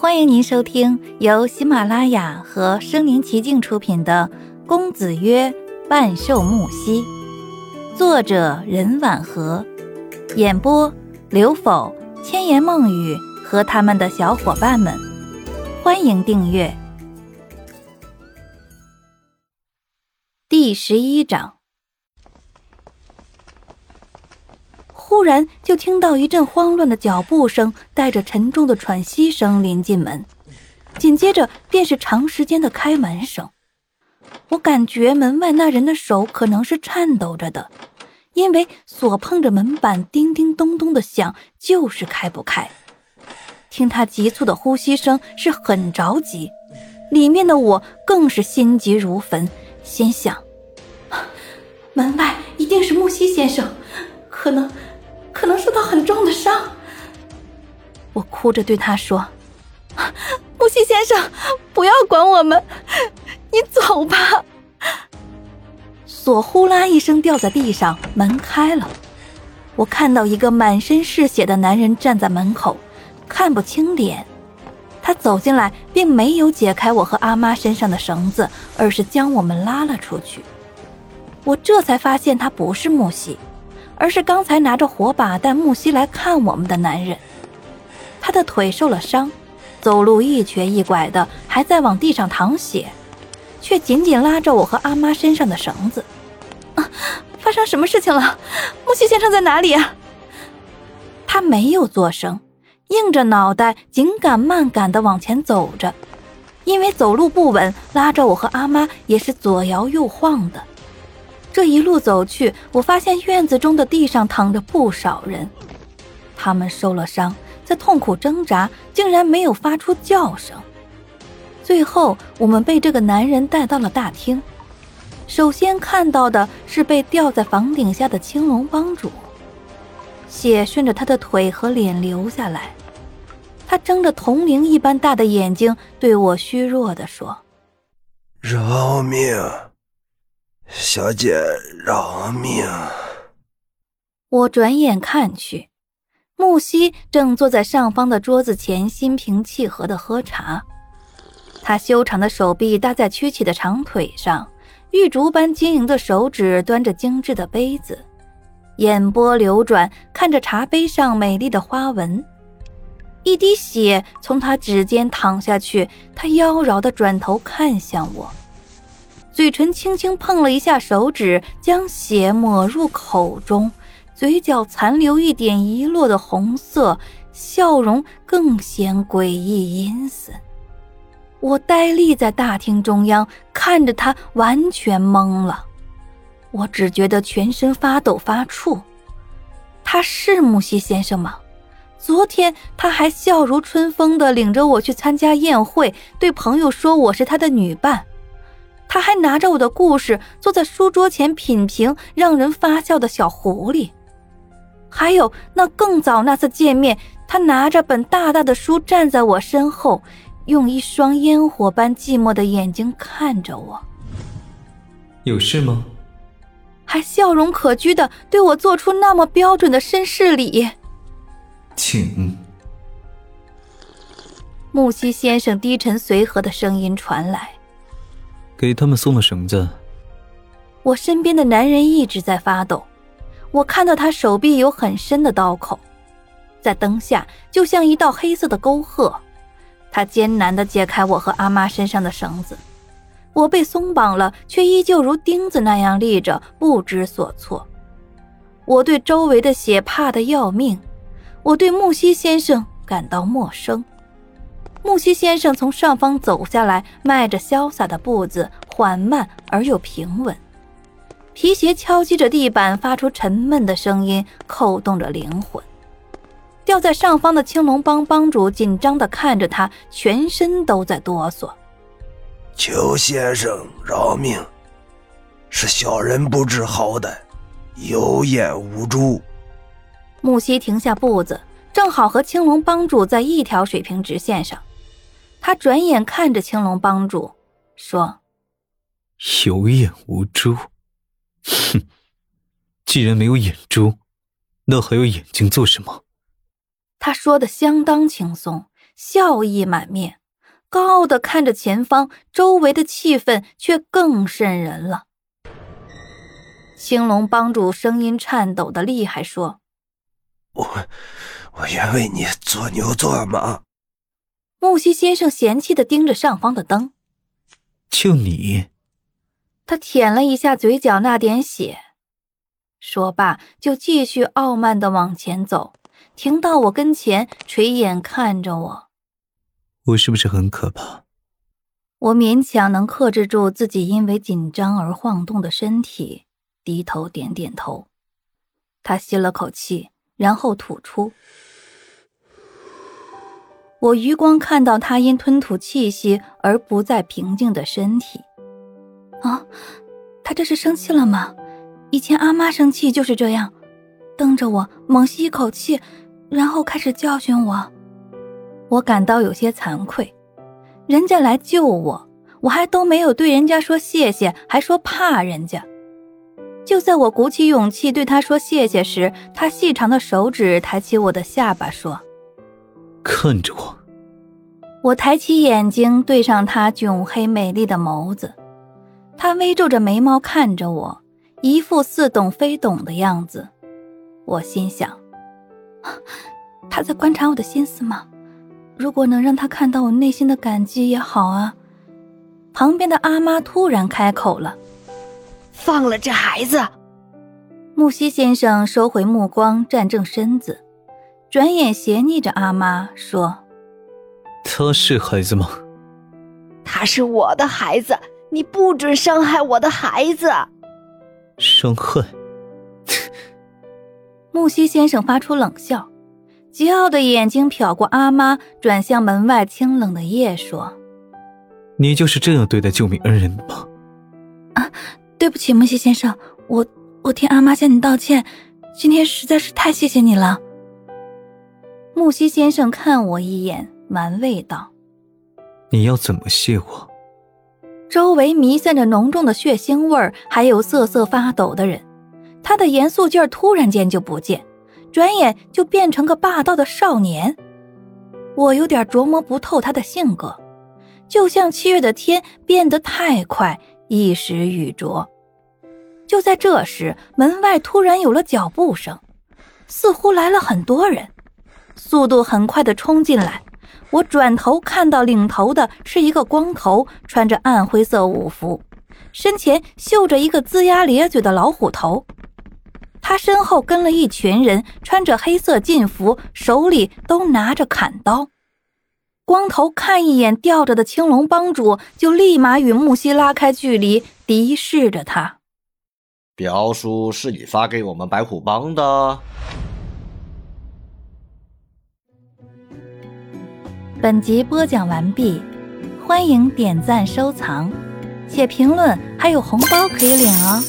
欢迎您收听由喜马拉雅和声临其境出品的《公子曰半兽木兮》，作者任婉和，演播刘否、千言梦语和他们的小伙伴们。欢迎订阅。第十一章。忽然就听到一阵慌乱的脚步声，带着沉重的喘息声临进门，紧接着便是长时间的开门声。我感觉门外那人的手可能是颤抖着的，因为锁碰着门板叮叮咚咚的响，就是开不开。听他急促的呼吸声，是很着急。里面的我更是心急如焚，心想：门外一定是木西先生，可能。可能受到很重的伤，我哭着对他说：“木西先生，不要管我们，你走吧。”锁呼啦一声掉在地上，门开了。我看到一个满身是血的男人站在门口，看不清脸。他走进来，并没有解开我和阿妈身上的绳子，而是将我们拉了出去。我这才发现他不是木西。而是刚才拿着火把带木西来看我们的男人，他的腿受了伤，走路一瘸一拐的，还在往地上淌血，却紧紧拉着我和阿妈身上的绳子。啊，发生什么事情了？木西先生在哪里啊？他没有作声，硬着脑袋紧赶慢赶的往前走着，因为走路不稳，拉着我和阿妈也是左摇右晃的。这一路走去，我发现院子中的地上躺着不少人，他们受了伤，在痛苦挣扎，竟然没有发出叫声。最后，我们被这个男人带到了大厅。首先看到的是被吊在房顶下的青龙帮主，血顺着他的腿和脸流下来。他睁着铜铃一般大的眼睛，对我虚弱地说：“饶命！”小姐饶命！我转眼看去，木西正坐在上方的桌子前，心平气和的喝茶。他修长的手臂搭在曲起的长腿上，玉竹般晶莹的手指端着精致的杯子，眼波流转，看着茶杯上美丽的花纹。一滴血从他指尖淌下去，他妖娆的转头看向我。嘴唇轻轻碰了一下手指，将血抹入口中，嘴角残留一点遗落的红色，笑容更显诡异阴森。我呆立在大厅中央，看着他，完全懵了。我只觉得全身发抖发怵。他是木西先生吗？昨天他还笑如春风的领着我去参加宴会，对朋友说我是他的女伴。他还拿着我的故事坐在书桌前品评，让人发笑的小狐狸。还有那更早那次见面，他拿着本大大的书站在我身后，用一双烟火般寂寞的眼睛看着我。有事吗？还笑容可掬的对我做出那么标准的绅士礼。请。木西先生低沉随和的声音传来。给他们松了绳子。我身边的男人一直在发抖，我看到他手臂有很深的刀口，在灯下就像一道黑色的沟壑。他艰难地解开我和阿妈身上的绳子，我被松绑了，却依旧如钉子那样立着，不知所措。我对周围的血怕得要命，我对木西先生感到陌生。木西先生从上方走下来，迈着潇洒的步子，缓慢而又平稳。皮鞋敲击着地板，发出沉闷的声音，扣动着灵魂。吊在上方的青龙帮帮主紧张地看着他，全身都在哆嗦。求先生饶命！是小人不知好歹，有眼无珠。木西停下步子，正好和青龙帮主在一条水平直线上。他转眼看着青龙帮主，说：“有眼无珠，哼！既然没有眼珠，那还有眼睛做什么？”他说的相当轻松，笑意满面，高傲的看着前方，周围的气氛却更渗人了。青龙帮主声音颤抖的厉害，说：“我，我愿为你做牛做马。”木西先生嫌弃的盯着上方的灯，就你。他舔了一下嘴角那点血，说罢就继续傲慢的往前走，停到我跟前，垂眼看着我。我是不是很可怕？我勉强能克制住自己因为紧张而晃动的身体，低头点点头。他吸了口气，然后吐出。我余光看到他因吞吐气息而不再平静的身体。啊，他这是生气了吗？以前阿妈生气就是这样，瞪着我猛吸一口气，然后开始教训我。我感到有些惭愧，人家来救我，我还都没有对人家说谢谢，还说怕人家。就在我鼓起勇气对他说谢谢时，他细长的手指抬起我的下巴说：“看着我。”我抬起眼睛对上他炯黑美丽的眸子。他微皱着眉毛看着我，一副似懂非懂的样子。我心想：他在观察我的心思吗？如果能让他看到我内心的感激也好啊。旁边的阿妈突然开口了：“放了这孩子。”木西先生收回目光，站正身子，转眼斜睨着阿妈说：“他是孩子吗？”“他是我的孩子。”你不准伤害我的孩子！伤害？木西先生发出冷笑，桀骜的眼睛瞟过阿妈，转向门外清冷的夜，说：“你就是这样对待救命恩人的吗？”啊，对不起，木西先生，我我替阿妈向你道歉。今天实在是太谢谢你了。木西先生看我一眼，玩味道：“你要怎么谢我？”周围弥散着浓重的血腥味儿，还有瑟瑟发抖的人。他的严肃劲儿突然间就不见，转眼就变成个霸道的少年。我有点琢磨不透他的性格，就像七月的天变得太快，一时雨着。就在这时，门外突然有了脚步声，似乎来了很多人，速度很快的冲进来。我转头看到领头的是一个光头，穿着暗灰色武服，身前绣着一个龇牙咧嘴的老虎头。他身后跟了一群人，穿着黑色劲服，手里都拿着砍刀。光头看一眼吊着的青龙帮主，就立马与木西拉开距离，敌视着他。表叔是你发给我们白虎帮的。本集播讲完毕，欢迎点赞收藏，且评论还有红包可以领哦。